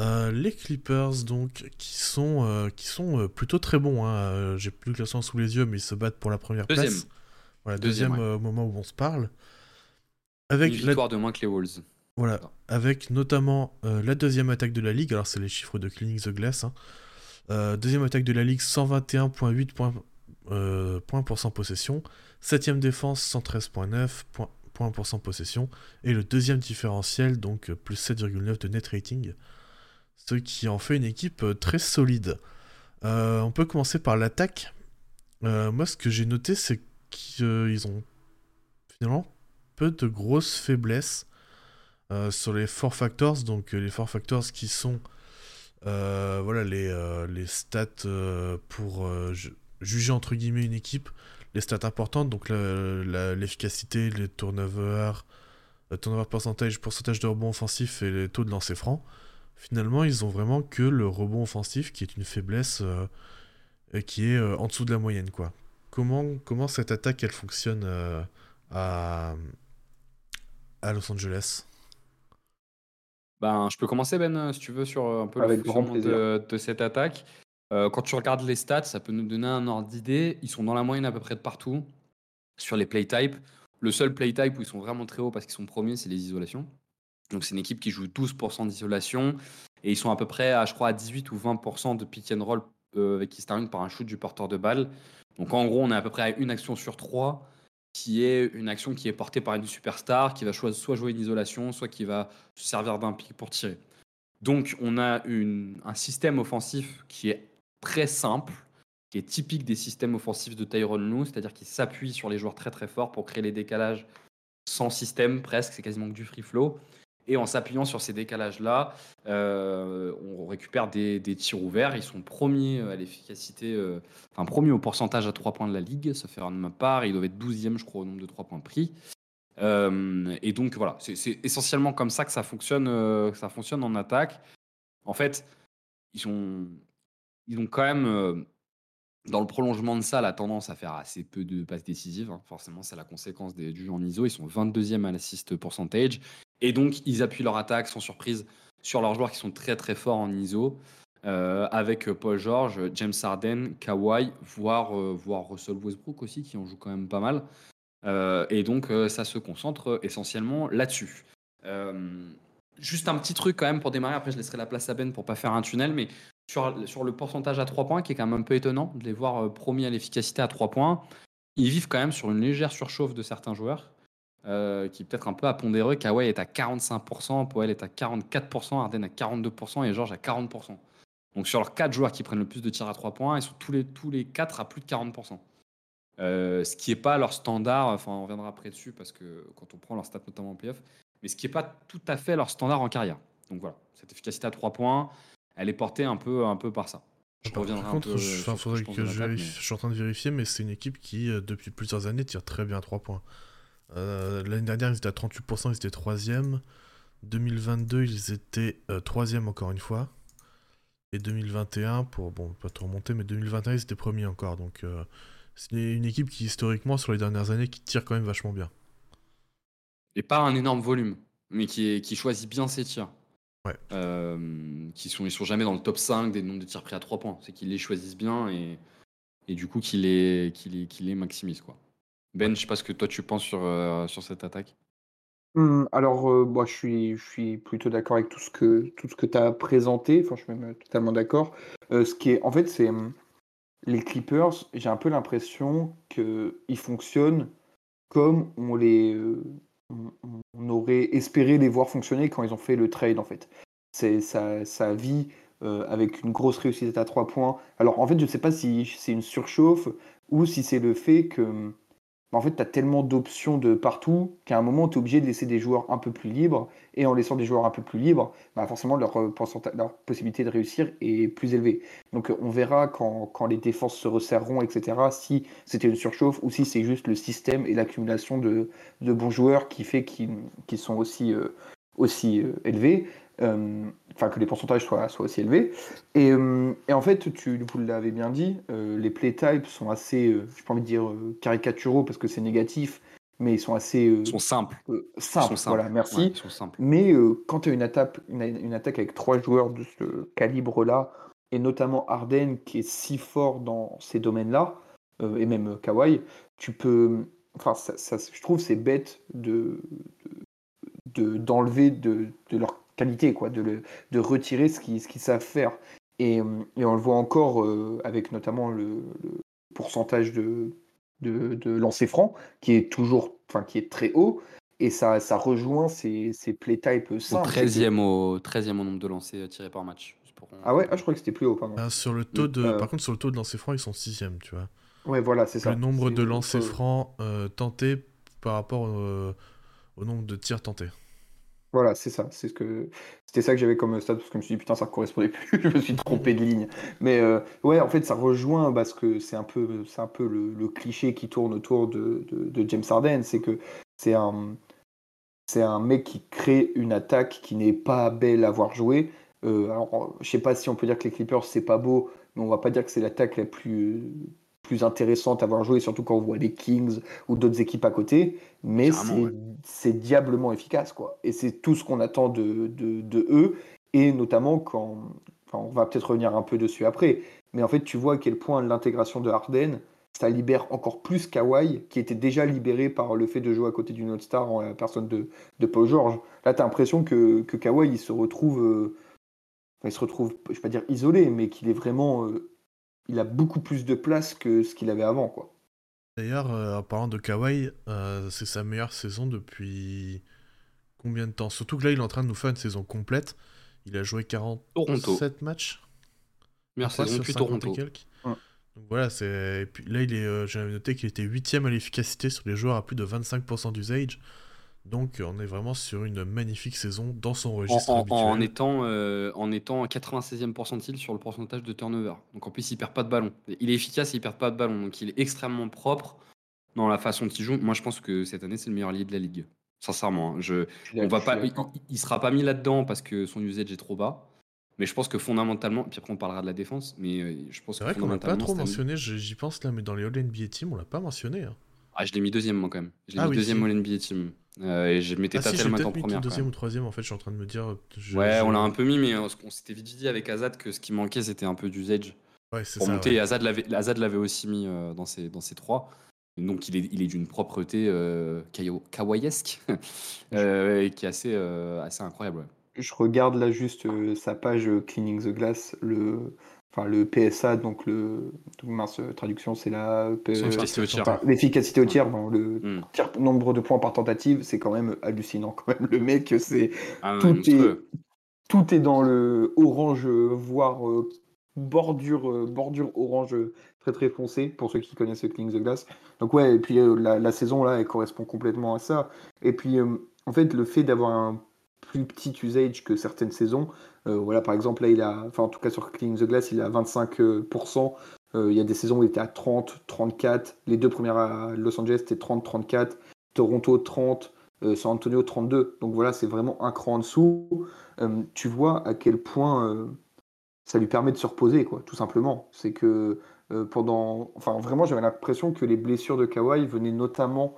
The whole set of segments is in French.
Euh, les Clippers, donc, qui sont, euh, qui sont euh, plutôt très bons. Hein. J'ai plus le classement sous les yeux, mais ils se battent pour la première Deuxième. place. Voilà, deuxième, Deuxième, euh, moment où on se parle. Une Avec la, victoire de moins que les Wolves. voilà, Non. avec notamment la deuxième attaque de la ligue. Alors, c'est les chiffres de Cleaning the Glass. hein. Deuxième attaque de la ligue, 121,8 points, points pour 100 possession. Septième défense, 113,9 points, points pour 100 possession. Et le deuxième différentiel, donc plus 7,9 de net rating. Ce qui en fait une équipe euh, très solide. Euh, on peut commencer par l'attaque. Euh, moi, ce que j'ai noté, c'est qu'ils ont finalement peu de grosses faiblesses sur les four factors. Donc, les four factors qui sont voilà, les, les stats pour ju- juger entre guillemets une équipe, les stats importantes, donc l'efficacité, les turnovers, le turnover percentage, pourcentage de rebond offensif et les taux de lancer franc. Finalement, ils ont vraiment que le rebond offensif qui est une faiblesse euh, et qui est euh, en dessous de la moyenne, quoi. Comment, comment cette attaque elle fonctionne euh, à, à Los Angeles? Ben, je peux commencer, Ben, si tu veux, sur un peu Avec le grand fonctionnement de, de cette attaque. Euh, quand tu regardes les stats, ça peut nous donner un ordre d'idée. Ils sont dans la moyenne à peu près de partout sur les play types. Le seul play type où ils sont vraiment très hauts parce qu'ils sont premiers, c'est les isolations. Donc c'est une équipe qui joue 12% d'isolation et ils sont à peu près à, je crois, à 18 ou 20% de pick and roll euh, qui se termine par un shoot du porteur de balle. Donc en gros, on est à peu près à une action sur trois qui est une action qui est portée par une superstar qui va choi- soit jouer une isolation, soit qui va se servir d'un pick pour tirer. Donc on a un système offensif qui est très simple, qui est typique des systèmes offensifs de Tyrone Lue, c'est-à-dire qu'il s'appuie sur les joueurs très très forts pour créer les décalages sans système presque, c'est quasiment que du free flow. Et en s'appuyant sur ces décalages-là, euh, on récupère des, tirs ouverts. Ils sont premiers à l'efficacité, euh, enfin premiers au pourcentage à 3 points de la ligue, ça fait de ma part. Ils doivent être 12e, je crois, au nombre de 3 points pris. Euh, et donc voilà, c'est essentiellement comme ça que ça fonctionne, euh, ça fonctionne en attaque. En fait, ils, sont, ils ont quand même, euh, dans le prolongement de ça, la tendance à faire assez peu de passes décisives. hein. Forcément, c'est la conséquence des- du jeu en ISO. Ils sont 22e à l'assist percentage. Et donc, ils appuient leur attaque sans surprise sur leurs joueurs qui sont très très forts en ISO. euh, avec euh, Paul George, James Harden, Kawhi, voire, euh, voire Russell Westbrook aussi, qui en joue quand même pas mal. Et donc, ça se concentre essentiellement là-dessus. Juste un petit truc quand même pour démarrer, après je laisserai la place à Ben pour pas faire un tunnel, mais sur, sur le pourcentage à 3 points, qui est quand même un peu étonnant de les voir promis à l'efficacité à 3 points, ils vivent quand même sur une légère surchauffe de certains joueurs, euh, qui est peut-être un peu à pondérer. Kawhi est à 45%, Powell est à 44%, Harden à 42% et George à 40%. Donc sur leurs 4 joueurs qui prennent le plus de tirs à 3 points, ils sont tous les, tous les 4 à plus de 40%. Euh, ce qui n'est pas leur standard, enfin on reviendra après dessus parce que quand on prend leur stats notamment en playoff, mais ce qui n'est pas tout à fait leur standard en carrière. Donc voilà, cette efficacité à 3 points, elle est portée un peu, un peu par ça. Je Par reviendrai contre, un peu. je, faudrait que vérifie- mais- suis en train de vérifier, mais c'est une équipe qui, euh, depuis plusieurs années, tire très bien 3 points. Euh, L'année dernière, ils étaient à 38%, ils étaient 3e. 2022, ils étaient 3e encore une fois. Et 2021, pour bon, pas trop remonter, mais 2021, ils étaient premiers encore. Donc, euh, c'est une équipe qui, historiquement, sur les dernières années, qui tire quand même vachement bien. Et pas un énorme volume, mais qui, est, qui choisit bien ses tirs. Ouais. Euh, qui sont, ils sont jamais dans le top 5 des nombres de tirs pris à 3 points. C'est qu'ils les choisissent bien et, et du coup qu'ils les, les maximisent. Quoi. Ben, je sais pas ce que toi tu penses sur, euh, sur cette attaque. Hum, alors, euh, moi, je suis, je suis plutôt d'accord avec tout ce que, tout ce que tu as présenté. Enfin, je suis même euh, totalement d'accord. Euh, ce qui est, en fait, c'est hum, les Clippers. J'ai un peu l'impression qu'ils fonctionnent comme on les, on, aurait espéré les voir fonctionner quand ils ont fait le trade. En fait, c'est ça, ça vit euh, avec une grosse réussite à trois points. Alors, en fait, je ne sais pas si c'est une surchauffe ou si c'est le fait que hum, en fait, tu as tellement d'options de partout qu'à un moment, tu es obligé de laisser des joueurs un peu plus libres. Et en laissant des joueurs un peu plus libres, bah forcément, leur, euh, possibilité de réussir est plus élevée. Donc, euh, on verra quand, les défenses se resserreront, etc., si c'était une surchauffe ou si c'est juste le système et l'accumulation de, bons joueurs qui fait qu'ils sont aussi, aussi euh, élevés. Euh, Enfin, que les pourcentages soient, soient aussi élevés. Et, euh, et en fait, tu, vous l'avez bien dit, euh, les play types sont assez, euh, j'ai pas envie de dire caricaturaux parce que c'est négatif, mais ils sont assez Ils sont simples. Ils simples. sont simples. Voilà, merci. Ouais, ils sont simples. Mais quand tu as une attaque, une, une attaque avec trois joueurs de ce calibre-là, et notamment Arden qui est si fort dans ces domaines-là, et même Kawhi, tu peux. Enfin, ça, ça- je trouve c'est bête de de- d'enlever de, de leur qualité, quoi, de, le- de retirer ce qu'ils ce savent faire. Et, euh, et on le voit encore euh, avec notamment le, le pourcentage de, de, de lancers francs qui est toujours, enfin qui est très haut. Et ça, ça rejoint ces, ces play types Au simples. c'est que- 13e au, 13e au nombre de lancers euh, tirés par match. Pour- Ah ouais, ah, je crois que c'était plus haut, pardon. Ah, sur le taux de... Euh. Par contre, sur le taux de lancer franc, ils sont sixième, tu vois. Ouais, voilà, c'est ça. Le nombre de lancers euh, francs euh, tentés par rapport euh, au nombre de tirs tentés. Voilà, c'est ça. C'est ce que c'était ça que j'avais comme stade parce que je me suis dit putain ça correspondait plus. je me suis trompé de ligne. Mais euh, ouais, en fait ça rejoint parce que c'est un peu c'est un peu le, cliché qui tourne autour de James Harden, c'est que c'est un c'est un mec qui crée une attaque qui n'est pas belle à voir jouer. Euh, alors je sais pas si on peut dire que les Clippers c'est pas beau, mais on va pas dire que c'est l'attaque la plus plus intéressante à voir jouer, surtout quand on voit les Kings ou d'autres équipes à côté. Mais c'est ouais. diablement efficace, quoi. Et c'est tout ce qu'on attend de, de, de eux, et notamment quand, enfin, on va peut-être revenir un peu dessus après, mais en fait, tu vois à quel point l'intégration de Harden, ça libère encore plus Kawhi, qui était déjà libéré par le fait de jouer à côté d'une autre star en la personne de, de Paul George. Là, tu as l'impression que, que Kawhi, il se retrouve, euh, il se retrouve, je vais pas dire isolé, mais qu'il est vraiment, euh, il a beaucoup plus de place que ce qu'il avait avant, quoi. D'ailleurs, euh, en parlant de Kawhi, euh, c'est sa meilleure saison depuis combien de temps? Surtout que là, il est en train de nous faire une saison complète. Il a joué 47 Toronto. matchs. Meilleure crois, saison depuis 50 et Toronto. quelques. Ouais. Donc voilà, c'est. Et puis là, il est. euh, J'avais noté qu'il était 8 à l'efficacité sur les joueurs à plus de 25% d'usage. Donc on est vraiment sur une magnifique saison dans son registre en- habituel. en étant, euh, en étant 96e percentile sur le pourcentage de turnover. Donc en plus, il perd pas de ballon. Il est efficace et il perd pas de ballon. Donc il est extrêmement propre dans la façon dont il joue. Moi, je pense que cette année, c'est le meilleur lié de la ligue. Sincèrement, hein. je, on va pas, il, il- sera pas mis là-dedans parce que son usage est trop bas. Mais je pense que fondamentalement, puis après on parlera de la défense, mais euh, je pense C'est que vrai qu'on l'a pas trop mentionné, j'y pense là, mais dans les All NBA Team, on l'a pas mentionné. hein. Ah, je l'ai mis deuxième moi quand même. Je l'ai Ah mis oui, deuxième si. au NBA Team. Euh, et je mettais Ah si, j'ai Tatel maintenant peut-être mis première. deuxième ou troisième, en fait, je suis en train de me dire. je- Ouais, je- on l'a un peu mis, mais on, on s'était vite dit avec Azad que ce qui manquait c'était un peu d'usage. Ouais, c'est pour ça. monter. ouais. Et Azad l'avait, Azad l'avait aussi mis euh, dans, ses, dans ses trois. Donc il est, il est d'une propreté euh, kawaii-esque, euh, et qui est assez, euh, assez incroyable. ouais. Je regarde là juste euh, sa page Cleaning the Glass, le, enfin, le PSA, donc le, mince euh, traduction, c'est la euh, Son efficacité au tir. enfin, l'efficacité au tir, bon, le Hmm. tir- nombre de points par tentative, c'est quand même hallucinant quand même. Le mec, c'est Ah, Tout monstrueux. tout est dans le orange, voire euh, bordure, euh, bordure orange très très foncé pour ceux qui connaissent Cleaning the Glass. Donc ouais, et puis euh, la, la saison là, elle correspond complètement à ça. Et puis euh, en fait, le fait d'avoir un plus petit usage que certaines saisons, voilà par exemple là il a, enfin en tout cas sur Cleaning the Glass, il est à 25%. Euh, il y a des saisons où il était à 30, 34. Les deux premières à Los Angeles c'était 30, 34. Toronto 30. euh, San Antonio 32. Donc voilà, c'est vraiment un cran en dessous. Euh, tu vois à quel point euh, ça lui permet de se reposer, quoi, tout simplement. C'est que euh, pendant. Enfin, vraiment, j'avais l'impression que les blessures de Kawhi venaient notamment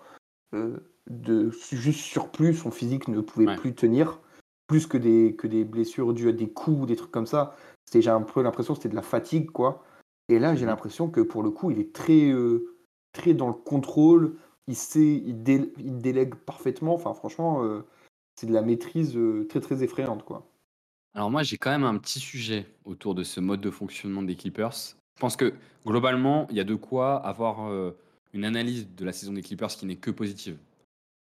euh, de juste surplus. Son physique ne pouvait Ouais. plus tenir. Plus que des, que des blessures dues à des coups ou des trucs comme ça. C'était, j'ai un peu l'impression que c'était de la fatigue, quoi. Et là, j'ai Mhm. l'impression que pour le coup, il est très, euh, très dans le contrôle. Il sait, il, dé- il délègue parfaitement. Enfin, franchement, euh, c'est de la maîtrise euh, très, très effrayante, quoi. Alors moi, j'ai quand même un petit sujet autour de ce mode de fonctionnement des Clippers. Je pense que globalement, il y a de quoi avoir une analyse de la saison des Clippers qui n'est que positive.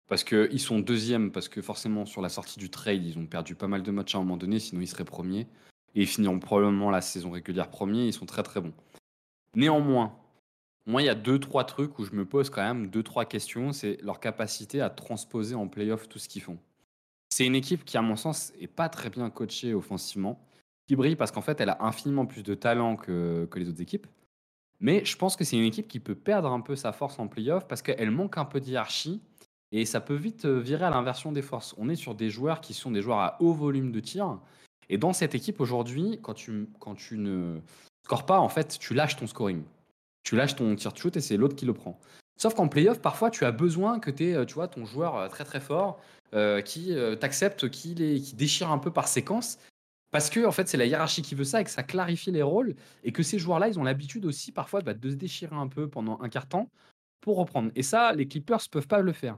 Parce qu'ils sont deuxièmes, parce que forcément, sur la sortie du trade, ils ont perdu pas mal de matchs à un moment donné, sinon ils seraient premiers. Et ils finiront probablement la saison régulière premiers, ils sont très très bons. Néanmoins, moi, il y a deux, trois trucs où je me pose quand même deux, trois questions. C'est leur capacité à transposer en playoff tout ce qu'ils font. C'est une équipe qui, à mon sens, est pas très bien coachée offensivement, qui brille parce qu'en fait, elle a infiniment plus de talent que, que les autres équipes. Mais je pense que c'est une équipe qui peut perdre un peu sa force en playoff parce qu'elle manque un peu d'hierarchie et ça peut vite euh, virer à l'inversion des forces. On est sur des joueurs qui sont des joueurs à haut volume de tir. Et dans cette équipe aujourd'hui, quand tu, quand tu ne scores pas, en fait, tu lâches ton scoring. Tu lâches ton tir shoot et c'est l'autre qui le prend. Sauf qu'en playoff, parfois, tu as besoin que tu vois, ton joueur très très fort qui t'accepte, qui, qui déchire un peu par séquence. Parce que en fait, c'est la hiérarchie qui veut ça et que ça clarifie les rôles et que ces joueurs-là, ils ont l'habitude aussi parfois bah, de se déchirer un peu pendant un quart temps pour reprendre. Et ça, les Clippers peuvent pas le faire.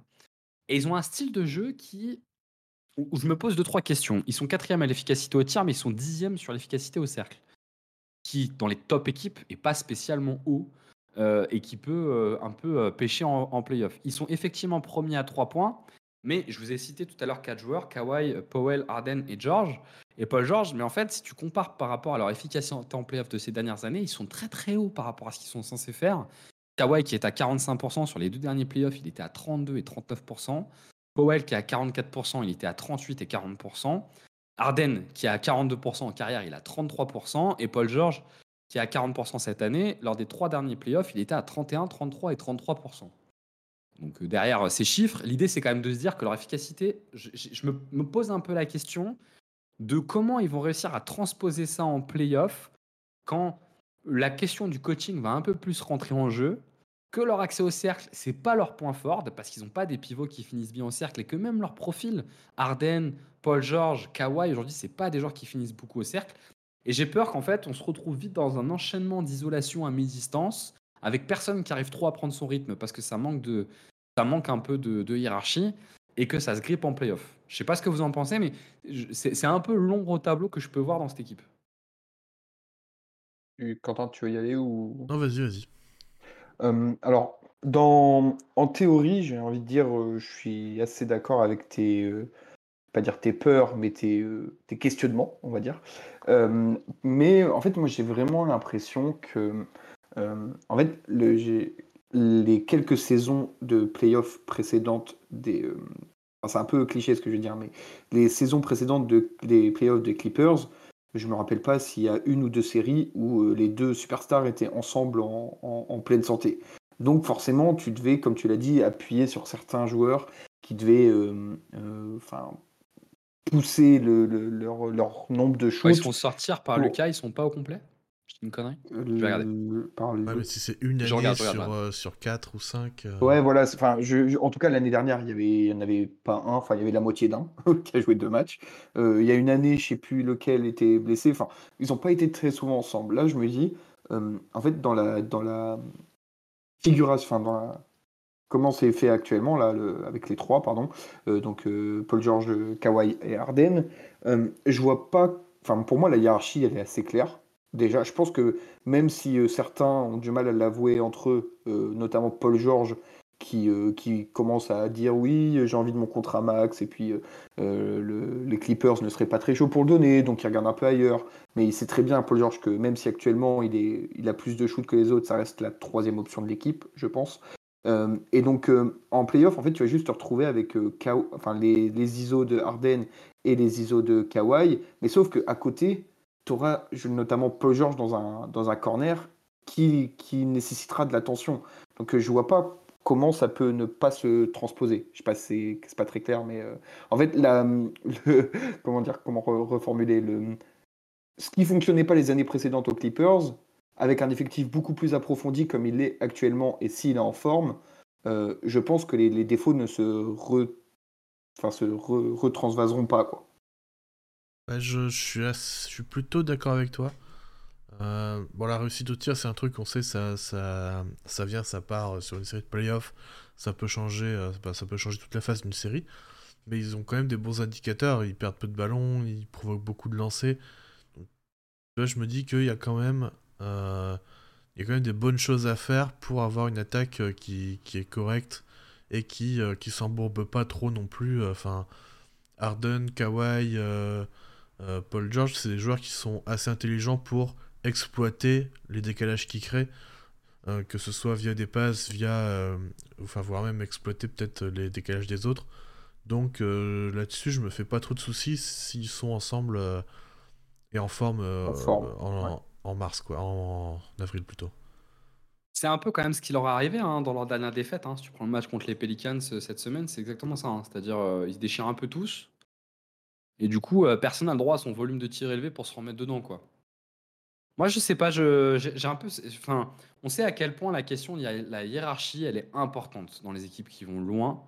Et ils ont un style de jeu qui où je me pose deux trois questions. Ils sont quatrième à l'efficacité au tir, mais ils sont dixième sur l'efficacité au cercle, qui dans les top équipes est pas spécialement haut. Euh, et qui peut euh, un peu euh, pêcher en, en playoff. Ils sont effectivement premiers à 3 points, mais je vous ai cité tout à l'heure quatre joueurs, Kawhi, Powell, Arden et George. Et Paul George, mais en fait, si tu compares par rapport à leur efficacité en playoff de ces dernières années, ils sont très très hauts par rapport à ce qu'ils sont censés faire. Kawhi qui est à 45% sur les deux derniers playoffs, il était à 32 et 39%. Powell qui est à 44%, il était à 38 et 40%. Arden qui est à 42% en carrière, il est à 33%. Et Paul George qui est à 40% cette année, lors des trois derniers playoffs, il était à 31, 33 et 33%. Donc euh, derrière euh, ces chiffres, l'idée c'est quand même de se dire que leur efficacité, je, me, pose un peu la question de comment ils vont réussir à transposer ça en playoff quand la question du coaching va un peu plus rentrer en jeu, que leur accès au cercle, c'est pas leur point fort, parce qu'ils n'ont pas des pivots qui finissent bien au cercle, et que même leur profil, Arden, Paul George, Kawhi, aujourd'hui, c'est pas des joueurs qui finissent beaucoup au cercle. Et j'ai peur qu'en fait, on se retrouve vite dans un enchaînement d'isolation à mi-distance, avec personne qui arrive trop à prendre son rythme, parce que ça manque, de, ça manque un peu de, hiérarchie, et que ça se grippe en playoff. Je sais pas ce que vous en pensez, mais c'est un peu l'ombre au tableau que je peux voir dans cette équipe. Quentin, tu veux y aller ou? Non, vas-y, vas-y. alors, dans, en théorie, j'ai envie de dire, je suis assez d'accord avec tes, pas dire tes peurs, mais tes, tes questionnements, on va dire. Euh, mais en fait, moi, j'ai vraiment l'impression que, euh, en fait, le, les quelques saisons de playoffs précédentes des. Euh, c'est un peu cliché ce que je veux dire, mais les saisons précédentes de, des playoffs des Clippers, je me rappelle pas s'il y a une ou deux séries où les deux superstars étaient ensemble en, en, pleine santé. Donc forcément, tu devais, comme tu l'as dit, appuyer sur certains joueurs qui devaient, enfin, pousser le, leur, leur, nombre de choses. ils vont sortir par le cas, ils sont pas au complet? C'est une connerie Je vais regarder. Par mais si c'est une année sur, euh, sur 4 ou 5. Euh. Ouais, voilà. Enfin, je, en tout cas, l'année dernière, il n'y en avait pas un. Enfin, il y avait la moitié d'un qui a joué deux matchs. Euh, il y a une année, je sais plus lequel était blessé. Enfin, ils n'ont pas été très souvent ensemble. Là, je me dis, en fait, dans la, dans la figuration, enfin, dans la comment c'est fait actuellement, là, avec les trois, pardon, euh, donc euh, Paul George, Kawhi et Arden, euh, je vois pas. Enfin, pour moi, la hiérarchie, elle est assez claire. Déjà, je pense que même si certains ont du mal à l'avouer entre eux, notamment Paul George, qui, qui commence à dire oui, j'ai envie de mon contrat max, et puis les Clippers ne seraient pas très chauds pour le donner, donc il regarde un peu ailleurs. Mais il sait très bien, Paul George, que même si actuellement il, a plus de shoot que les autres, ça reste la troisième option de l'équipe, je pense. Euh, et donc euh, en playoff, en fait, tu vas juste te retrouver avec euh, les, ISO de Harden et les ISO de Kawhi, mais sauf qu'à côté, tu auras notamment Paul George dans un, dans un corner qui, qui nécessitera de l'attention. Donc je vois pas comment ça peut ne pas se transposer. Je sais pas si c'est pas très clair, mais en fait, la, comment dire, comment reformuler le, ce qui fonctionnait pas les années précédentes aux Clippers, avec un effectif beaucoup plus approfondi comme il l'est actuellement et s'il est en forme, euh, je pense que les, défauts ne se, enfin, se retransvaseront pas. Quoi. Je, suis je suis plutôt d'accord avec toi. Euh, bon, la réussite au tir, c'est un truc, on sait, ça, vient, ça part sur une série de playoffs. Ça peut changer, euh, bah, ça peut changer toute la phase d'une série. Mais ils ont quand même des bons indicateurs. Ils perdent peu de ballons, ils provoquent beaucoup de lancers. là, je me dis qu'il y a quand même euh, des bonnes choses à faire pour avoir une attaque euh, qui, est correcte et qui, euh, qui s'embourbe pas trop non plus. Enfin, Harden, Kawhi, Paul George, c'est des joueurs qui sont assez intelligents pour exploiter les décalages qu'ils créent, que ce soit via des passes, via, enfin voire même exploiter peut-être les décalages des autres. Donc là-dessus, je me fais pas trop de soucis s'ils sont ensemble et en forme, en, forme en mars, quoi, en, avril plutôt. C'est un peu quand même ce qui leur est arrivé hein, dans leur dernière défaite. Hein. Si tu prends le match contre les Pelicans euh, cette semaine, c'est exactement ça. Hein. C'est-à-dire, euh, ils se déchirent un peu tous. Et du coup, euh, personne n'a le droit à son volume de tir élevé pour se remettre dedans, quoi. Moi, je sais pas, j'ai un peu. Enfin, on sait à quel point la question, la hiérarchie, elle est importante dans les équipes qui vont loin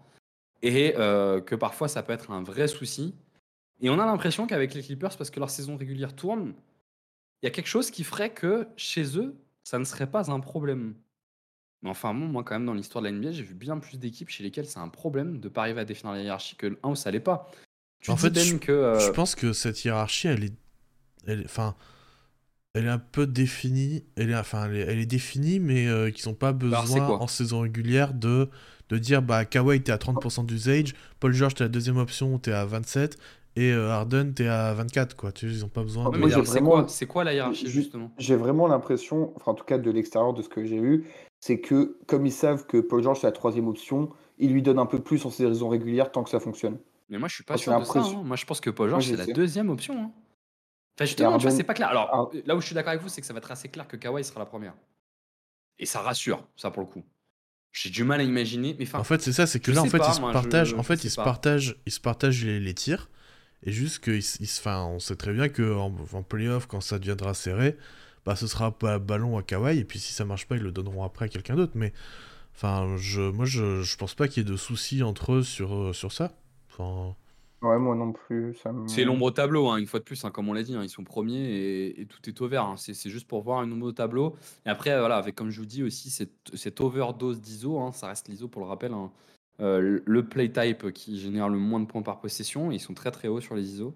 et euh, que parfois ça peut être un vrai souci. Et on a l'impression qu'avec les Clippers, parce que leur saison régulière tourne, il y a quelque chose qui ferait que chez eux, ça ne serait pas un problème. Mais enfin, moi, quand même, dans l'histoire de la NBA, j'ai vu bien plus d'équipes chez lesquelles c'est un problème de ne pas arriver à définir la hiérarchie que 1 où ça l'est pas. Tu En dis, fait, Ben, je- que. euh, Je pense que cette hiérarchie, elle est, elle, enfin, elle est un peu définie. Elle est, enfin, elle est, elle est définie, mais euh, qu'ils n'ont pas besoin en saison régulière de, de dire, bah, Kawhi t'es à 30% d'usage, Paul George t'es la deuxième option, t'es à 27, et euh, Harden t'es à 24, quoi. Tu ils ont pas besoin. Ouais, de- c'est vraiment- quoi, c'est quoi la hiérarchie, Ju- justement? J'ai vraiment l'impression, enfin en tout cas de l'extérieur de ce que j'ai vu, c'est que comme ils savent que Paul George c'est la troisième option, ils lui donnent un peu plus en saison régulière tant que ça fonctionne. Mais moi, je suis pas sûr de ça. hein. Moi, je pense que Paul George, c'est la deuxième option. hein. Enfin, justement, tu vois, Harden- c'est pas clair. Alors, là où je suis d'accord avec vous, c'est que ça va être assez clair que Kawhi sera la première. Et ça rassure, ça pour le coup. J'ai du mal à imaginer. Mais enfin, En fait, c'est ça, c'est que je là, en sais fait, pas, ils se moi, je- partagent, en je fait, sais ils se pas. partagent, ils se partagent les, les tirs, et juste que, ils, se- ils se- enfin, on sait très bien que en, en playoff, quand ça deviendra serré, bah, ce sera pas ballon à Kawhi, et puis si ça marche pas, ils le donneront après à quelqu'un d'autre. Mais, enfin, je, moi, je, je pense pas qu'il y ait de soucis entre eux sur, euh, sur ça. Enfin, Ouais, moi non plus. Me... c'est l'ombre au tableau, hein, une fois de plus, hein, comme on l'a dit. hein, ils sont premiers et, et tout est au vert. hein. C'est juste pour voir une ombre au tableau. Et après, voilà, avec, comme je vous dis aussi, cette, cette overdose d'ISO, hein, ça reste l'ISO pour le rappel. hein, euh, le play type qui génère le moins de points par possession. Ils sont très très hauts sur les ISO.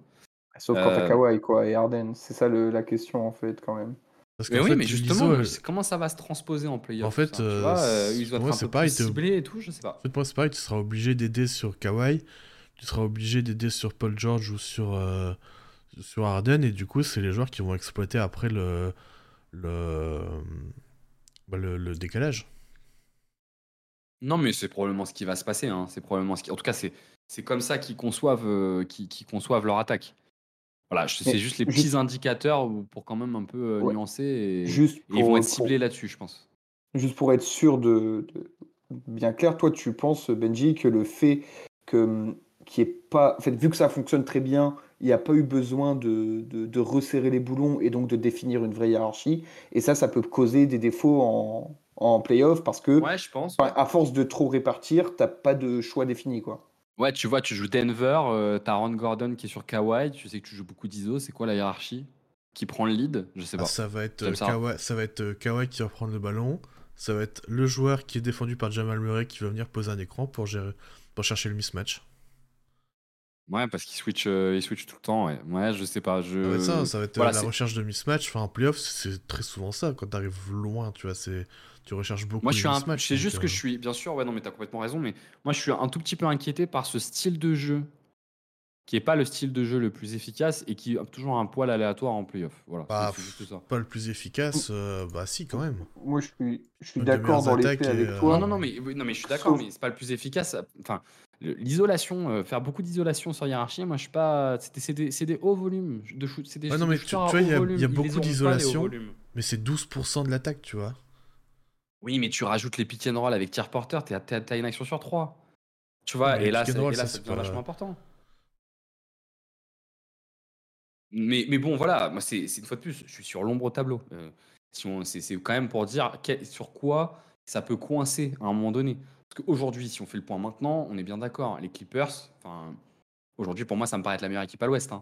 Sauf quand t'as Euh, Kawhi quoi, et Harden. C'est ça le- la question en fait quand même. parce Mais oui, fait, mais justement, elle- c'est- comment ça va se transposer en playoff En fait, euh, vois, euh, c'est- ils doivent être un peu plus ciblés et tout, je sais pas. En fait, moi, c'est pareil, tu seras obligé d'aider sur Kawhi, tu seras obligé d'aider sur Paul George ou sur, euh, sur Harden, et du coup, c'est les joueurs qui vont exploiter après le, le, bah, le, le décalage. Non, mais c'est probablement ce qui va se passer. hein, C'est probablement ce qui... En tout cas, c'est c'est comme ça qu'ils conçoivent, euh, qu'ils qu'ils conçoivent leur attaque. Voilà, je- c'est Mais juste les juste- petits indicateurs pour quand même un peu euh, Ouais. nuancer et, Juste et ils vont pour- être pour- ciblés là-dessus, je pense. Juste pour être sûr de, de- bien clair, toi tu penses Benji que le fait que qui est pas, en fait, vu que ça fonctionne très bien, il n'y a pas eu besoin de, de, de resserrer les boulons et donc de définir une vraie hiérarchie. Et ça, ça peut causer des défauts en, en playoff parce que Ouais, je pense. à force de trop répartir, t'as pas de choix défini quoi. Ouais, tu vois, tu joues Denver, euh, t'as Ron Gordon qui est sur Kawhi, tu sais que tu joues beaucoup d'ISO, c'est quoi la hiérarchie? Qui prend le lead? Je sais Ah, pas. ça va être euh, ça. Kawhi, ça va être euh, Kawhi qui va prendre le ballon. Ça va être le joueur qui est défendu par Jamal Murray qui va venir poser un écran pour, gérer, pour chercher le mismatch. Ouais, parce qu'il switch, euh, il switch tout le temps. Ouais, ouais je sais pas. Je... Ça va être ça, ça va être euh, voilà, la recherche de mismatch. Enfin, en playoff, c'est très souvent ça. Quand t'arrives loin, tu vois, c'est tu recherches beaucoup Moi, je suis un... mismatchs, c'est juste que euh, je suis, bien sûr, ouais, non, mais t'as complètement raison, mais moi, je suis un tout petit peu inquiété par ce style de jeu qui est pas le style de jeu le plus efficace et qui a toujours un poil aléatoire en playoff. Voilà, Bah, juste ça. pas le plus efficace. euh, bah si, quand même. Moi je suis, je suis d'accord dans les faits avec euh, toi. Non, non, non, mais, oui, non, mais je suis d'accord, Sauf- mais c'est pas le plus efficace. Enfin, l'isolation, euh, faire beaucoup d'isolation sur hiérarchie, moi, je suis pas. C'est des, hauts volumes de shoot. C'est des, Ouais, non, mais tu- vois, il y a- y beaucoup d'isolation. Mais c'est 12% de l'attaque, tu vois. Oui, mais tu rajoutes les pick and roll avec tier porter, t'as une action sur 3. Tu vois, Ouais, et là, roll, et là, ça, ça c'est devient pas- vachement important. Mais, mais bon, voilà, moi, c'est c'est une fois de plus, je suis sur l'ombre au tableau. Euh, si on- c'est c'est quand même pour dire quel- sur quoi ça peut coincer à un moment donné. Parce qu'aujourd'hui, si on fait le point maintenant, on est bien d'accord. Les Clippers, enfin, aujourd'hui, pour moi, ça me paraît être la meilleure équipe à l'Ouest, hein,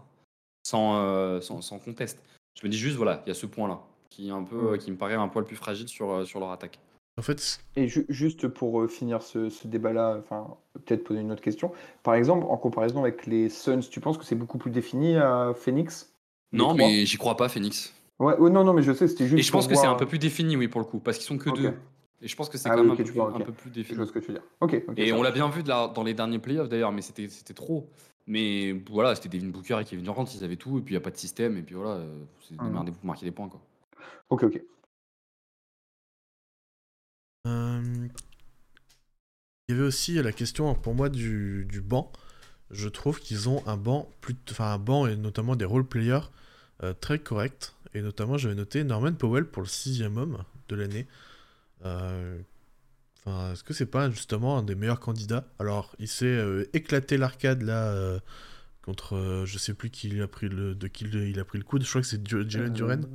sans, euh, sans, sans conteste. Je me dis juste, voilà, il y a ce point-là qui, est un peu, qui me paraît un poil plus fragile sur, euh, sur leur attaque. En fait, Et ju- juste pour euh, finir ce, ce débat-là, enfin, peut-être poser une autre question. Par exemple, en comparaison avec les Suns, tu penses que c'est beaucoup plus défini à Phoenix? Non, mais j'y crois pas, Phoenix. Ouais, ouais, non, non, mais je sais, c'était juste. Et je pense pour que c'est un peu plus défini, oui, pour le coup, parce qu'ils sont que deux. Et je pense que c'est Ah quand oui, même un, peu, vois, plus- ok. un peu plus Je défini. vois ce que tu veux dire. Et on l'a bien vu de la- dans les derniers playoffs d'ailleurs, mais c'était trop. Mais voilà, c'était Devin Booker et Kevin Durant, ils avaient tout, et puis il n'y a pas de système, et puis voilà, euh, c'est Mhm. démerdez-vous pour marquer des points. Quoi. Ok, ok. euh, il y avait aussi la question pour moi du, du banc. Je trouve qu'ils ont un banc, plus, enfin un banc et notamment des role players euh, très corrects. Et notamment, j'avais noté Norman Powell pour le sixième homme de l'année. Euh, Enfin, est-ce que c'est pas justement un des meilleurs candidats? Alors, il s'est euh, éclaté l'arcade là euh, contre, euh, je sais plus qui il a pris le, de qui il a pris le coup. Je crois que c'est Jalen Duren.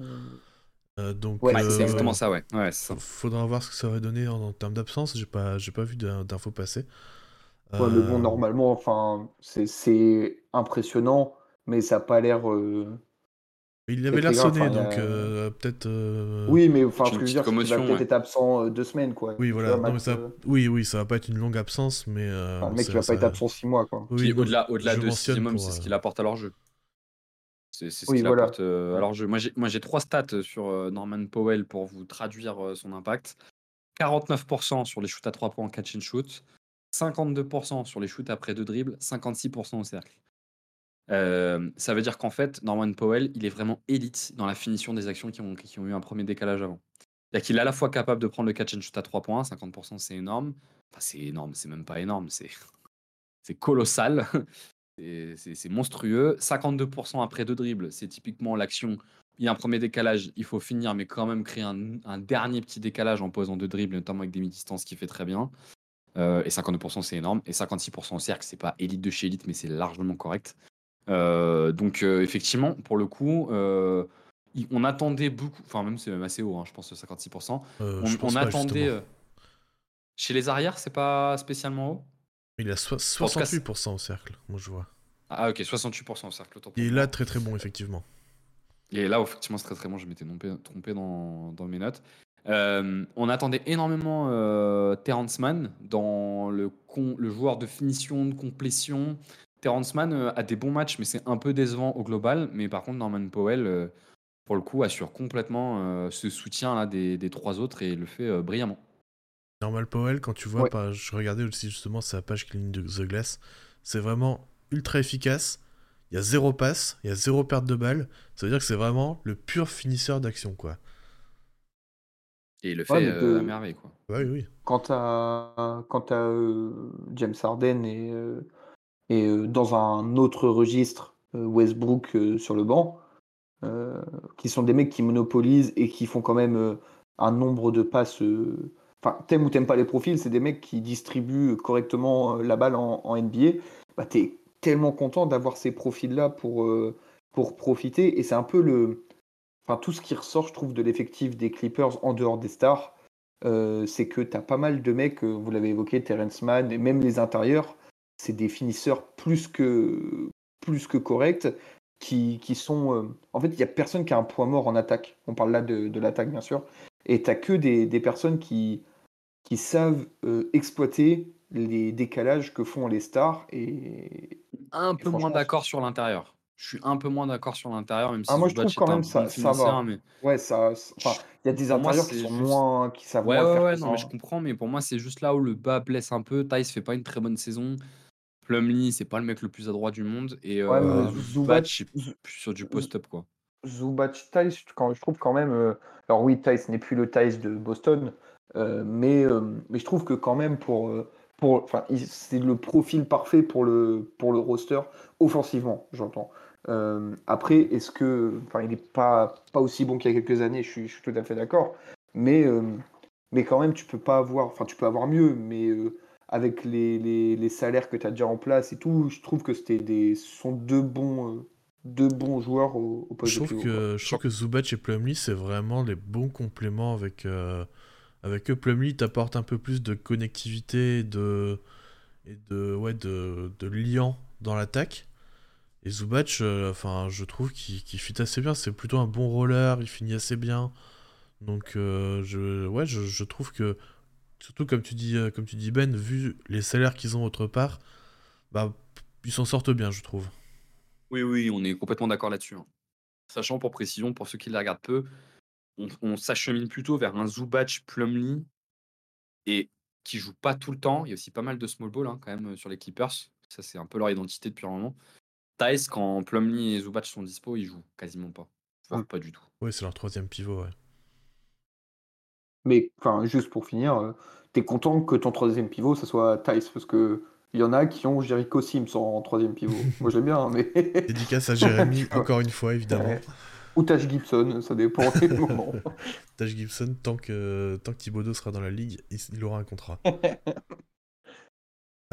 Donc, Ouais, euh, c'est exactement ça, ouais. Ça. Faudra voir ce que ça aurait donné en, en termes d'absence. J'ai pas, j'ai pas vu d'in- d'infos passer. Ouais, mais bon, normalement, enfin, c'est- c'est impressionnant, mais ça n'a pas l'air. Il avait l'air sonné, enfin, donc a- euh, peut-être. euh, Oui, mais enfin, ce que je veux dire, c'est qu'il va commotion, peut-être ouais. être absent euh, deux semaines, quoi. Oui, voilà. vois, Non, mais Max, ça... euh, Oui, oui, ça va pas être une longue absence, mais. euh, enfin, le mec, il va ça- pas être absent six mois, quoi. Oui, au-delà au-delà de 6 pour, c'est ce qu'il apporte à leur jeu. C'est c'est ce Oui, qu'il voilà. apporte euh, à leur jeu. Moi, j'ai moi, j'ai trois stats sur euh, Norman Powell pour vous traduire euh, son impact. 49% sur les shoots à 3 points en catch and shoot, 52% sur les shoots après deux dribbles, 56% au cercle. Euh, ça veut dire qu'en fait, Norman Powell, il est vraiment élite dans la finition des actions qui ont, qui ont eu un premier décalage avant. C'est-à-dire qu'il est à la fois capable de prendre le catch and shoot à 3 points, 50% c'est énorme. Enfin, c'est énorme, c'est même pas énorme, c'est colossal. C'est monstrueux. 52% après deux dribbles, c'est typiquement l'action. Il y a un premier décalage, il faut finir, mais quand même créer un, un dernier petit décalage en posant deux dribbles, notamment avec des mi-distances, qui fait très bien. Euh, et 52%, c'est énorme. Et 56% au cercle, c'est pas élite de chez élite, mais c'est largement correct. Euh, donc, euh, effectivement, pour le coup, euh, on attendait beaucoup, enfin, même c'est même assez haut, hein, je pense, 56%. euh, On, je pense on pas, attendait. chez les arrières, c'est pas spécialement haut? Il a so- En tout cas, 68% au cercle, moi je vois. Ah, ok, 68% au cercle. autant Il est là très très bon, effectivement. Et là, effectivement, c'est très très bon. Je m'étais trompé, trompé dans, dans mes notes. Euh, on attendait énormément euh, Terrence Mann dans le, con- le joueur de finition, de complétion. Terrence Mann euh, a des bons matchs, mais c'est un peu décevant au global. Mais par contre, Norman Powell, euh, pour le coup, assure complètement euh, ce soutien là, des, des trois autres et le fait brillamment. Normal Powell, quand tu vois, Ouais. pas- je regardais aussi justement sa page Cleaning de The Glass, c'est vraiment ultra efficace. Il y a zéro passe, il y a zéro perte de balle. Ça veut dire que c'est vraiment le pur finisseur d'action, quoi. Et il le Ouais, fait euh, de- à merveille. Quoi. Ouais, oui, oui. Quand t'as quand t'as, euh, James Harden et, euh, et euh, dans un autre registre, euh, Westbrook euh, sur le banc, qui sont des mecs qui monopolisent et qui font quand même un nombre de passes. Enfin, t'aimes ou t'aimes pas les profils, c'est des mecs qui distribuent correctement la balle en, NBA. Bah, t'es tellement content d'avoir ces profils-là pour, pour profiter. Et c'est un peu le. Enfin, tout ce qui ressort, je trouve, de l'effectif des Clippers en dehors des stars, c'est que tu as pas mal de mecs, vous l'avez évoqué, Terrence Mann, et même les intérieurs, c'est des finisseurs plus que, plus que corrects, qui, qui sont... euh, En fait, il n'y a personne qui a un point mort en attaque. On parle là de, de l'attaque, bien sûr. Et tu que des, des personnes qui, qui savent euh, exploiter les décalages que font les stars. Et Un Et peu moins d'accord sur l'intérieur. Je suis un peu moins d'accord sur l'intérieur, même si Ah, moi, je trouve quand même bon ça- ça va. mais- ouais, ça... Enfin, il y a des intérieurs qui sont juste- moins... qui savent Ouais, moins ouais, faire ouais, non, ça. mais je comprends, mais pour moi, c'est juste là où le bas blesse un peu. Tice fait pas une très bonne saison. Plumlee, c'est pas le mec le plus adroit du monde. Et Ouais, euh, c'est plus sur du post-up, quoi. Zubac Tice, quand je trouve quand même. euh, alors oui, Tice n'est plus le Tice de Boston, euh, mais, euh, mais je trouve que quand même pour. pour enfin, c'est le profil parfait pour le, pour le roster, offensivement, j'entends. Après, est-ce que. Enfin, il n'est pas, pas aussi bon qu'il y a quelques années, je suis, je suis tout à fait d'accord. Mais, mais quand même, tu peux pas avoir. Enfin, tu peux avoir mieux, mais avec les, les, les salaires que tu as déjà en place et tout, je trouve que c'était des, ce sont deux bons, euh, deux bons joueurs au, au poste Je de trouve que, je trouve que Zubac et Plumlee, c'est vraiment les bons compléments avec, euh, avec eux. Plumlee t'apporte un peu plus de connectivité et de, et de, ouais, de, de liant dans l'attaque. Et Zubac, euh, enfin, je trouve qu'il fit assez bien. C'est plutôt un bon roller, il finit assez bien. Donc, euh, je, ouais, je, je trouve que, surtout comme tu dis, euh, comme tu dis Ben, vu les salaires qu'ils ont autre part, bah, ils s'en sortent bien, je trouve. Oui, oui, on est complètement d'accord là-dessus. hein. Sachant pour précision, pour ceux qui la regardent peu, on, on s'achemine plutôt vers un Zubac Plumlee et qui joue pas tout le temps. Il y a aussi pas mal de small ball hein, quand même euh, sur les Clippers. Ça, c'est un peu leur identité depuis un moment. Tice, quand Plumlee et Zubac sont dispo, ils jouent quasiment pas. Voire pas du tout. Ouais, c'est leur troisième pivot, ouais. Mais enfin, juste pour finir, euh, t'es content que ton troisième pivot, ça soit Tice, parce que il y en a qui ont Jericho Sims en troisième pivot. Moi j'aime bien, hein, mais. Dédicace à Jérémy, Tu encore une fois, évidemment. Ouais. Ou Taj Gibson, ça dépend des moments. Taj Gibson, tant que, tant que Thibodeau sera dans la ligue, il, il aura un contrat.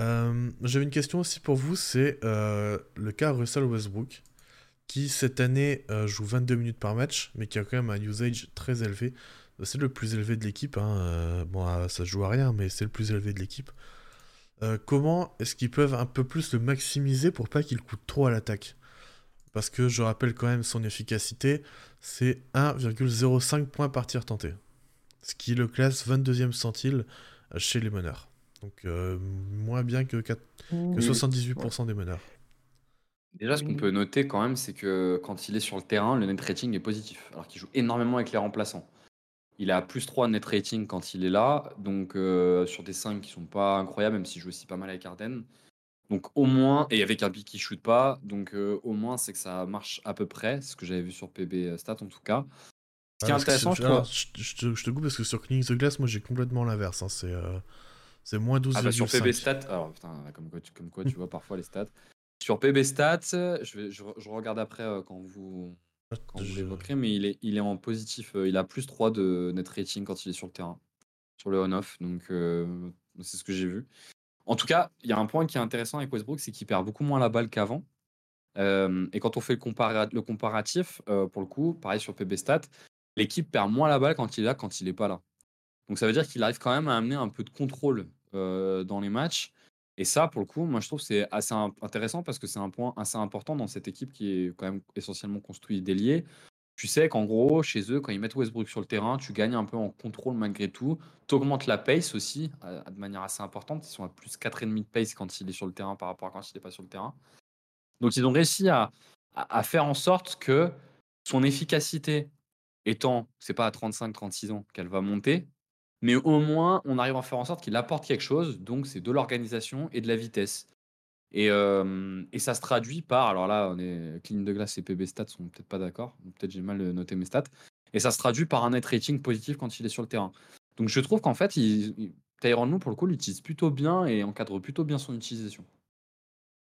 Euh, J'avais une question aussi pour vous, c'est euh, le cas Russell Westbrook. qui cette année joue 22 minutes par match, mais qui a quand même un usage très élevé. C'est le plus élevé de l'équipe. Hein. bon, ça joue à rien, mais c'est le plus élevé de l'équipe. comment est-ce qu'ils peuvent un peu plus le maximiser pour pas qu'il coûte trop à l'attaque? Parce que je rappelle quand même son efficacité, c'est 1,05 points par tir tenté. Ce qui le classe 22e centile chez les meneurs. Donc moins bien que, 78% des meneurs. Déjà, ce qu'on peut noter quand même, c'est que quand il est sur le terrain, le net rating est positif, alors qu'il joue énormément avec les remplaçants. Il a plus 3 net rating quand il est là, donc sur des 5 qui sont pas incroyables, même s'il joue aussi pas mal avec Arden. Donc au moins, et avec un pick qui shoot pas, donc au moins c'est que ça marche à peu près, ce que j'avais vu sur PB Stat en tout cas. Ce qui est intéressant, je, te, coupe parce que sur Cleaning the Glass, moi j'ai complètement l'inverse. Hein, c'est c'est moins 12,5. Ah bah sur PB Stat, alors putain, comme quoi, tu, comme quoi tu vois parfois les stats. Sur PB Stats, je, vais, je, regarde après euh, quand vous, quand vous l'évoquerez, mais il est, il est en positif. Euh, il a plus 3 de net rating quand il est sur le terrain, sur le on-off. Donc euh, c'est ce que j'ai vu. En tout cas, il y a un point qui est intéressant avec Westbrook, c'est qu'il perd beaucoup moins la balle qu'avant. et quand on fait le, le comparatif, pour le coup, pareil sur PB Stats, l'équipe perd moins la balle quand il est là, quand il n'est pas là. Donc ça veut dire qu'il arrive quand même à amener un peu de contrôle dans les matchs. Et ça, pour le coup, moi je trouve que c'est assez intéressant parce que c'est un point assez important dans cette équipe qui est quand même essentiellement construite d'ailier. Tu sais qu'en gros, chez eux, quand ils mettent Westbrook sur le terrain, tu gagnes un peu en contrôle malgré tout. Tu augmentes la pace aussi de manière assez importante. Ils sont à plus 4,5 de pace quand il est sur le terrain par rapport à quand il n'est pas sur le terrain. Donc ils ont réussi à, à faire en sorte que son efficacité étant, c'est pas à 35-36 ans qu'elle va monter, mais au moins, on arrive à faire en sorte qu'il apporte quelque chose. Donc, c'est de l'organisation et de la vitesse. Et, et, ça se traduit par, alors là, on est clean de glace et PB stats sont peut-être pas d'accord, peut-être j'ai mal noté mes stats, et ça se traduit par un net rating positif quand il est sur le terrain. Donc je trouve qu'en fait, il, pour le coup, l'utilise plutôt bien et encadre plutôt bien son utilisation.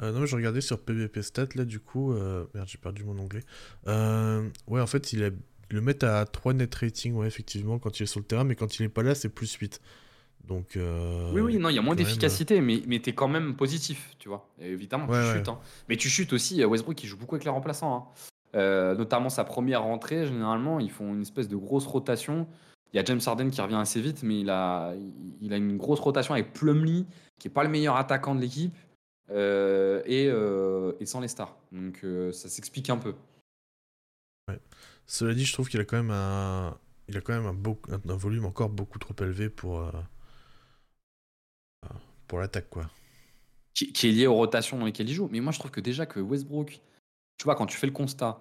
Euh, non, je regardais sur PBP stats là, du coup, euh, merde, j'ai perdu mon onglet. Euh, ouais, en fait, il est le mettre à 3 net rating, ouais, effectivement, quand il est sur le terrain, mais quand il n'est pas là, c'est plus 8. Donc, euh, oui, oui, non, il y a moins d'efficacité, mais, mais tu es quand même positif, tu vois. évidemment, tu chutes. Hein. Mais tu chutes aussi. Euh, Westbrook, il joue beaucoup avec les remplaçants. Hein. Euh, notamment sa première rentrée, généralement, ils font une espèce de grosse rotation. Il y a James Harden qui revient assez vite, mais il a, il a une grosse rotation avec Plumlee, qui n'est pas le meilleur attaquant de l'équipe, et, et, sans les stars. Donc ça s'explique un peu. Ouais. Cela dit, je trouve qu'il a quand même un, il a quand même un, un, volume encore beaucoup trop élevé pour, euh, pour l'attaque, quoi. Qui, est lié aux rotations dans lesquelles il joue. Mais moi, je trouve que déjà que Westbrook, tu vois, quand tu fais le constat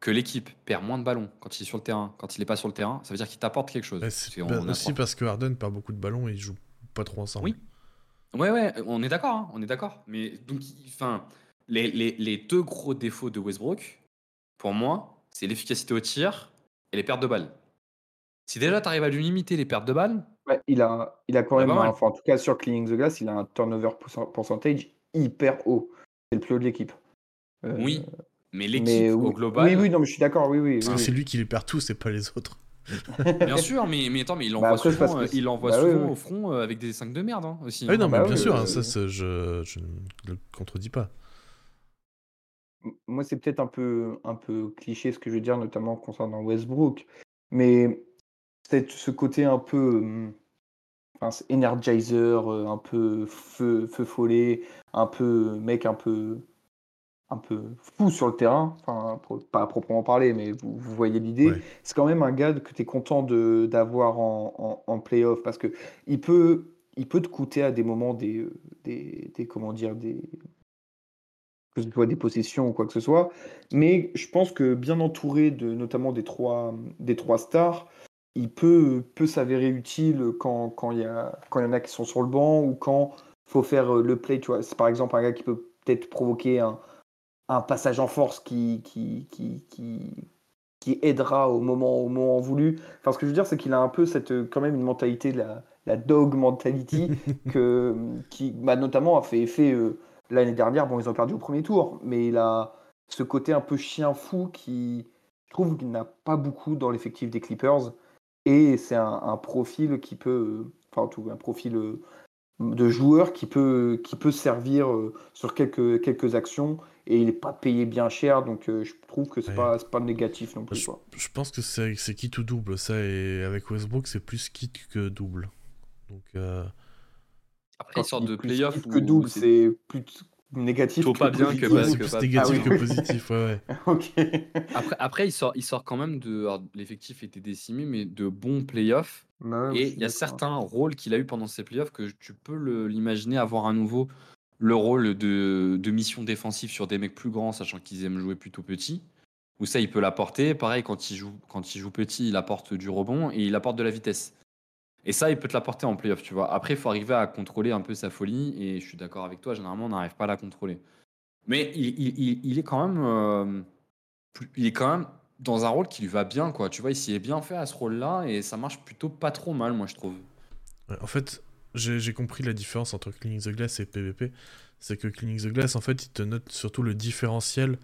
que l'équipe perd moins de ballons quand il est sur le terrain, quand il n'est pas sur le terrain, ça veut dire qu'il t'apporte quelque chose. C'est aussi parce que Harden perd beaucoup de ballons et ils jouent pas trop ensemble. Oui. Ouais, ouais, on est d'accord, hein, on est d'accord. Mais donc, enfin, les, les, les deux gros défauts de Westbrook, pour moi, c'est l'efficacité au tir et les pertes de balles. Si déjà tu arrives à lui limiter les pertes de balles. Ouais, il a, il a quand même, enfin, en tout cas sur Cleaning the Glass, il a un turnover percentage hyper haut. C'est le plus haut de l'équipe. Euh, oui, mais l'équipe au global. Oui, oui, non, mais je suis d'accord, oui, oui. C'est lui qui les perd tous, c'est pas les autres. bien sûr, mais, mais attends, mais il bah, envoie souvent, il envoie bah souvent au front euh, avec des 5 de merde hein, aussi. Ah oui, non, mais bah bien sûr, hein, ça, je, je ne le contredis pas moi, c'est peut-être un peu, un peu cliché ce que je veux dire, notamment concernant Westbrook, mais c'est ce côté un peu enfin, energizer, euh, un peu feu, feu follet, un peu mec un peu, un peu fou sur le terrain, enfin, pas à proprement parler, mais vous, vous voyez l'idée. C'est quand même un gars que tu es content d'avoir en, en, en playoff parce que il peut, il peut te coûter à des moments des, des, des comment dire, des, que ce soit des possessions ou quoi que ce soit. Mais je pense que bien entouré de notamment des trois, des trois stars, il peut, peut s'avérer utile quand, quand, il y a, quand il y en a qui sont sur le banc ou quand il faut faire euh, le play. Tu vois, c'est par exemple un gars qui peut peut-être provoquer un, un, passage en force qui, qui, qui, qui, qui aidera au moment, au moment voulu. Enfin, ce que je veux dire, c'est qu'il a un peu cette, quand même une mentalité la, la dog mentality que, qui bah, notamment a fait effet. Euh, L'année dernière, bon, ils ont perdu au premier tour, mais il a ce côté un peu chien fou qui, je trouve, qu'il n'a pas beaucoup dans l'effectif des Clippers. Et c'est un, profil qui peut, enfin, tout, un profil de joueur qui peut, qui peut servir euh, sur quelques, quelques actions et il n'est pas payé bien cher, donc euh, je trouve que c'est Ouais. pas, pas négatif non plus. Je, quoi. je pense que c'est c'est kit ou double, ça, et avec Westbrook, c'est plus kit que double. Donc, euh, Après, une sorte de plus playoff que double, c'est plus négatif Plutôt pas bien que parce que plus pas- négatif Ah oui. que positif, ouais, ouais. ok. Après, après il, sort, il sort quand même de. L'effectif était décimé, mais de bons playoffs. Bah ouais, Et il y a certains rôles qu'il a eu pendant ces playoffs que tu peux l'imaginer avoir à nouveau le rôle de, de mission défensive sur des mecs plus grands, sachant qu'ils aiment jouer plutôt petit. Où ça, il peut l'apporter. Pareil, quand il, joue, quand il joue petit, il apporte du rebond et il apporte de la vitesse. Et ça, il peut te l'apporter en playoff, tu vois. Après, il faut arriver à contrôler un peu sa folie. Et je suis d'accord avec toi, généralement, on n'arrive pas à la contrôler. Mais il, il- il- il est quand même. euh, il est quand même dans un rôle qui lui va bien, quoi. Tu vois, il s'y est bien fait à ce rôle-là et ça marche plutôt pas trop mal, moi, je trouve. Ouais, En fait, j'ai compris la différence entre Cleaning the Glass et PvP. C'est que Cleaning the Glass, en fait, il te note surtout le différentiel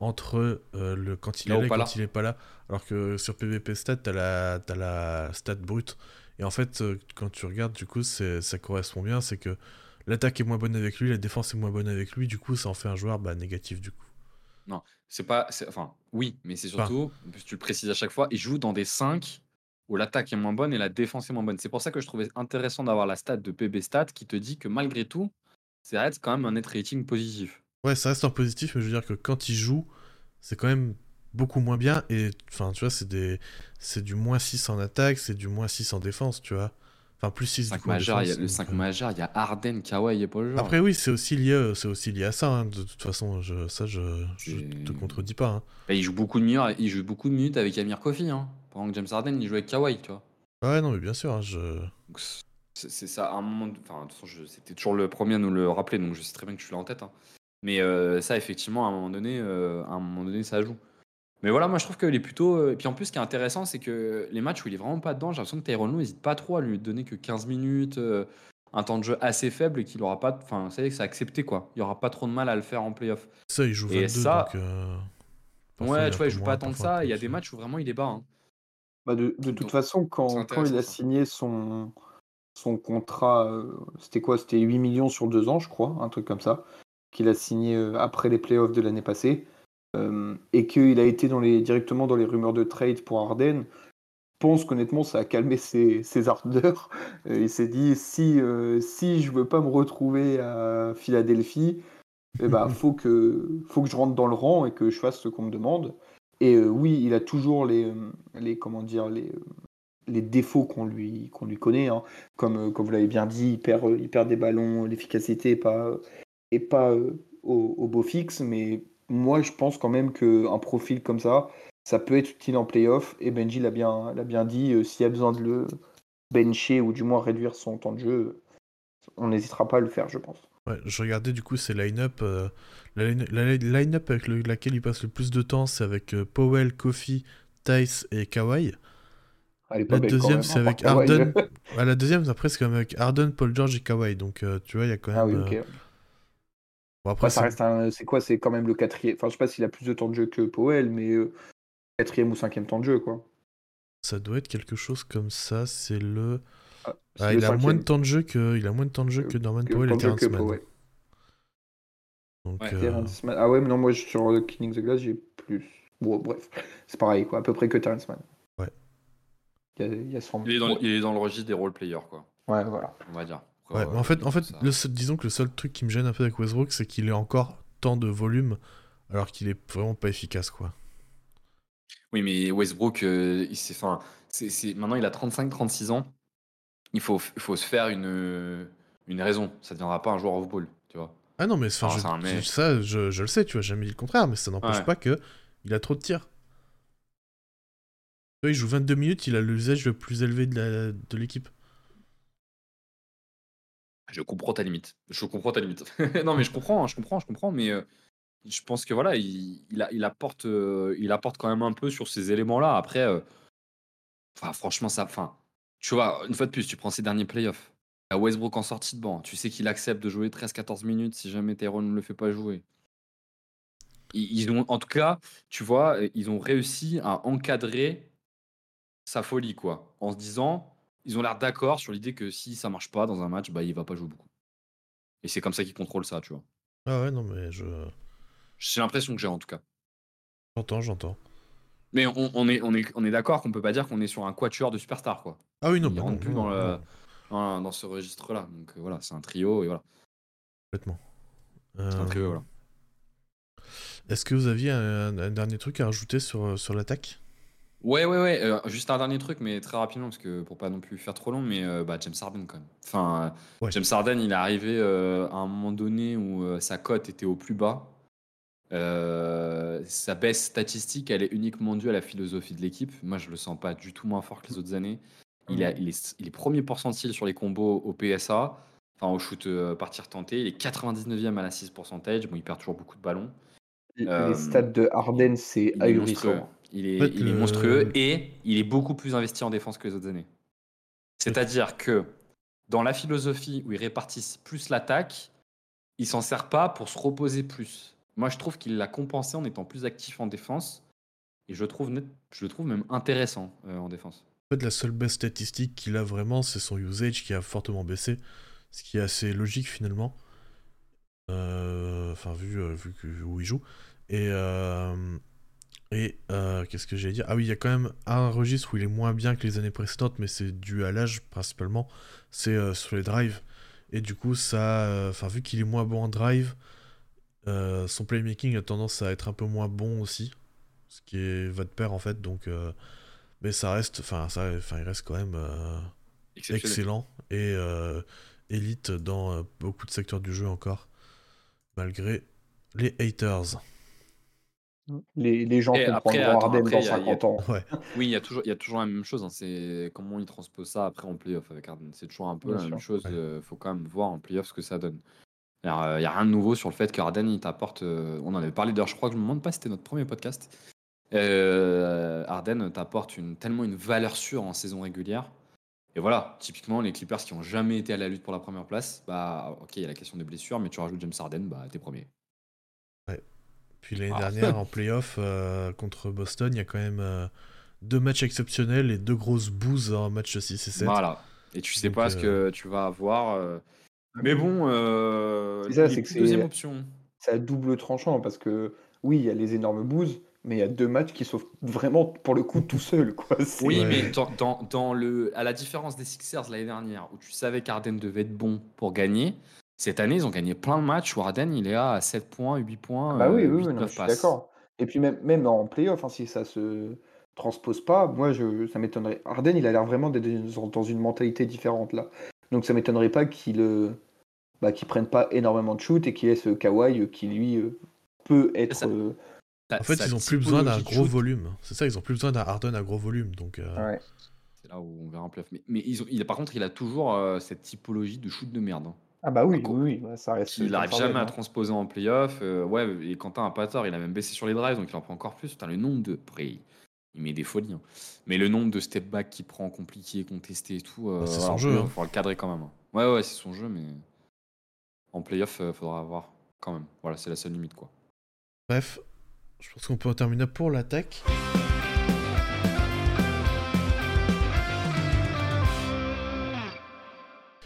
entre euh, le, quand il Là est là et quand là. il est pas là. Alors que sur PvP Stat, t'as la, t'as la stat brute. Et en fait, euh, quand tu regardes, du coup, ça correspond bien. C'est que l'attaque est moins bonne avec lui, la défense est moins bonne avec lui. Du coup, ça en fait un joueur bah, négatif, du coup. C'est pas. Enfin, oui, mais c'est surtout, tu le précises à chaque fois, il joue dans des 5 où l'attaque est moins bonne et la défense est moins bonne. C'est pour ça que je trouvais intéressant d'avoir la stat de PB Stat qui te dit que malgré tout, ça reste quand même un net rating positif. Ouais, ça reste en positif, mais je veux dire que quand il joue, c'est quand même beaucoup moins bien. Et enfin, tu vois, c'est des... c'est du moins 6 en attaque, c'est du moins 6 en défense, tu vois. Enfin, plus 6 du 5 coup majeur, y a, le donc, 5 euh, majeur, il y a Arden, Kawhi et Paul George. Après, oui, c'est aussi lié, euh, c'est aussi lié à ça. hein. De toute façon, je... ça, je... je te contredis pas. hein. Bah, il, joue beaucoup de minutes, il joue beaucoup de minutes avec Amir Kofi. Hein. Pendant que James Harden, il joue avec Kawhi, tu vois. Ouais, non, mais bien sûr, hein, je... Donc, c'est c'est ça, à un moment. de- Enfin, de toute façon, je- c'était toujours le premier à nous le rappeler, donc je sais très bien que tu l'as en tête. Mais euh, ça, effectivement, à un moment donné, euh, à un moment donné, ça joue. Mais voilà, moi je trouve qu'il est plutôt. euh, Et puis en plus, ce qui est intéressant, c'est que les matchs où il est vraiment pas dedans, j'ai l'impression que Tyrone Lue n'hésite pas trop à lui donner que 15 minutes, euh, un temps de jeu assez faible et qu'il aura pas. de- Enfin, vous savez que c'est accepté quoi. Il y aura pas trop de mal à le faire en playoff. Ça, il joue 22, Et ça- donc... euh, parfois, Ouais, tu vois, il joue moins, pas tant que ça. Il y a des matchs où vraiment il est bas. hein. Bah, de, de toute Donc, façon, quand, quand il a ça. signé son, son contrat, euh, c'était quoi? C'était 8 millions sur deux ans, je crois, un truc comme ça, qu'il a signé euh, après les playoffs de l'année passée, euh, et qu'il a été dans les, directement dans les rumeurs de trade pour Harden. Je pense qu'honnêtement, ça a calmé ses, ses ardeurs. Euh, il s'est dit, si, euh, si je veux pas me retrouver à Philadelphie, eh ben, faut que, faut que je rentre dans le rang et que je fasse ce qu'on me demande. Et euh, oui, il a toujours les, euh, les comment dire, les, les défauts qu'on lui, qu'on lui connaît. hein. Comme, comme vous l'avez bien dit, il perd, il perd des ballons, l'efficacité n'est pas, est pas au, au beau fixe. Mais moi, je pense quand même qu'un profil comme ça, ça peut être utile en playoff. Et Benji l'a bien, l'a bien dit, euh, s'il y a besoin de le bencher ou du moins réduire son temps de jeu, on n'hésitera pas à le faire, je pense. Ouais, je regardais du coup ses line-up. euh, la line- la line-up avec le- laquelle il passe le plus de temps, c'est avec euh, Powell, Kofi, Tice et Kawhi. La deuxième, même, c'est avec. Ouais, la deuxième, après, c'est quand même avec Harden, Paul George et Kawhi. Donc, tu vois, il y a quand même. Ah oui, ok. Bon, après, ça c'est- reste un. C'est quoi C'est quand même le quatrième. Enfin, je sais pas s'il a plus de temps de jeu que Powell, mais euh, quatrième ou cinquième temps de jeu, quoi. ça doit être quelque chose comme ça. C'est le. Ah, c'est Ah, le il a moins de temps de jeu que, il a moins de temps de jeu Que- que Norman que- Powell et Terrence Mann. Powell. Donc, Ouais, euh. Ah ouais, mais non, moi sur le Killing the Glass, j'ai plus. Bon, bref, c'est pareil, quoi, à peu près que Terrence Mann. Ouais. Il y a, il y a ce Il est, dans, Ouais, il est dans le registre des role players, quoi. Ouais, voilà. On va dire. Ouais, Quoi, mais en fait, en fait le seul- disons que le seul truc qui me gêne un peu avec Westbrook, c'est qu'il est encore tant de volume, alors qu'il est vraiment pas efficace, quoi. Oui, mais Westbrook, euh, il c'est- maintenant il a 35-36 ans. Il faut, faut se faire une, une raison. Ça ne deviendra pas un joueur off-ball, tu vois. Ah non, mais enfin, je- ça, je, je le sais, tu vois, j'ai jamais dit le contraire, mais ça n'empêche Ouais. pas que il a trop de tirs. Il joue 22 minutes, il a l'usage le plus élevé de l'équipe. Je comprends ta limite. Je comprends ta limite. non, mais je comprends, je comprends, je comprends, mais euh, je pense que voilà, il, apporte, euh, il apporte quand même un peu sur ces éléments-là. Après, euh, franchement, ça, enfin, tu vois, une fois de plus, tu prends ces derniers playoffs. À Westbrook en sortie de banc, tu sais qu'il accepte de jouer 13-14 minutes si jamais Tyrone ne le fait pas jouer. Ils ont, en tout cas, tu vois, ils ont réussi à encadrer sa folie, quoi, en se disant, ils ont l'air d'accord sur l'idée que si ça marche pas dans un match, bah, il va pas jouer beaucoup. Et c'est comme ça qu'ils contrôlent ça, tu vois. Ah ouais, non, mais je. C'est l'impression que j'ai en tout cas. J'entends, j'entends. Mais on, on est, on est, on est d'accord qu'on peut pas dire qu'on est sur un quatuor de superstars, quoi. Ah oui, non, Ils rentrent non, plus dans, le- dans, dans ce registre-là. Donc euh, voilà, c'est un trio et voilà. complètement. C'est un Euh, trio, voilà. Est-ce que vous aviez un, un dernier truc à rajouter sur, sur l'attaque? Ouais, ouais, ouais. euh, juste un dernier truc, mais très rapidement, parce que pour pas non plus faire trop long, mais euh, bah, James Harden quand même. Enfin, euh, Ouais. James Harden, il est arrivé euh, à un moment donné où euh, sa cote était au plus bas. Euh, sa baisse statistique, elle est uniquement due à la philosophie de l'équipe. Moi, je le sens pas du tout moins fort que les autres années. Il, a, il, est, il est premier pourcentile sur les combos au PSA, enfin au shoot euh, partir tenté. Il est 99e à la 6 percentage. Bon, il perd toujours beaucoup de ballons. Euh, Les stats de Harden, c'est ahurissant. Il est, En fait, il est le- monstrueux et il est beaucoup plus investi en défense que les autres années. C'est-à-dire que dans la philosophie où ils répartissent plus l'attaque, il s'en sert pas pour se reposer plus. Moi, je trouve qu'il l'a compensé en étant plus actif en défense et je, trouve net- je le trouve même intéressant euh, en défense. En fait, la seule baisse statistique qu'il a vraiment, c'est son usage qui a fortement baissé, ce qui est assez logique finalement. Euh, Enfin, vu, euh, vu que- où il joue. Et, et euh, qu'est-ce que j'allais dire? Ah oui, il y a quand même un registre où il est moins bien que les années précédentes, mais c'est dû à l'âge principalement. C'est euh, sur les drives. Et du coup, ça, euh, vu qu'il est moins bon en drive, son playmaking a tendance à être un peu moins bon aussi, ce qui est va de pair en fait. Donc, mais ça reste, enfin, ça, enfin, il reste quand même excellent et élite dans beaucoup de secteurs du jeu encore, malgré les haters. Les, les gens après, comprendront après, dans il y a- il y a- 50 ans. Ouais. Oui, il y, a toujours, il y a toujours la même chose. hein, C'est comment ils transposent ça après en playoff avec Harden. C'est toujours un peu Bien la même chose. Ouais. Il faut quand même voir en playoff ce que ça donne. Euh, Il n'y a rien de nouveau sur le fait que Harden, il t'apporte. euh, on en avait parlé d'ailleurs, je crois que je me demande pas si c'était notre premier podcast. Euh, Harden t'apporte une, tellement une valeur sûre en saison régulière. Et voilà, typiquement, les Clippers qui ont jamais été à la lutte pour la première place, bah ok, il y a la question des blessures, mais tu rajoutes James Harden, bah t'es premier. Puis l'année Ah. dernière, en playoff euh, contre Boston, il y a quand même euh, deux matchs exceptionnels et deux grosses bouses en match 6 et 7. Voilà. Et tu sais Donc, pas ce que tu vas avoir. euh. Mais bon, euh, C'est ça, c'est que plus c'est- deuxième option. C'est à double tranchant parce que oui, il y a les énormes bouses, mais il y a deux matchs qui sont vraiment pour le coup tout seuls. Quoi. C'est- Oui, Ouais. mais dans, dans- dans le, à la différence des Sixers l'année dernière, où tu savais qu'Arden devait être bon pour gagner, cette année, ils ont gagné plein de matchs où Arden, il est à 7 points, 8 points. Bah oui, euh, oui, 8, oui, non, 9 je suis passes. d'accord. Et puis même, même en playoff, hein, si ça se transpose pas, moi je, ça m'étonnerait. Harden, il a l'air vraiment d'être dans dans une mentalité différente là. Donc ça m'étonnerait pas qu'il euh, bah, qu'il prenne pas énormément de shoot et qu'il laisse Kawhi euh, qui lui euh, peut être. ça. euh, En fait, ils ont plus besoin d'un gros volume. C'est ça, ils ont plus besoin d'un Harden à gros volume. Donc, euh, ouais. C'est là où on verra en playoff. Mais, mais ils ont, il, par contre, il a toujours euh, cette typologie de shoot de merde. hein. Ah bah oui, oui, oui, ça reste. Il n'arrive jamais à hein. transposer en playoff. euh, ouais, et Quentin a pas tort, il a même baissé sur les drives, donc il en prend encore plus. Putain, le nombre de. Après, il, il met des folies. hein. Mais le nombre de step back qu'il prend compliqué, contesté et tout. euh, Bah, c'est son jeu, playoff, hein. faudra le cadrer quand même. hein. Ouais, ouais, c'est son jeu, mais. En playoff, il faudra avoir quand même. Voilà, c'est la seule limite, quoi. Bref, je pense qu'on peut en terminer pour l'attaque.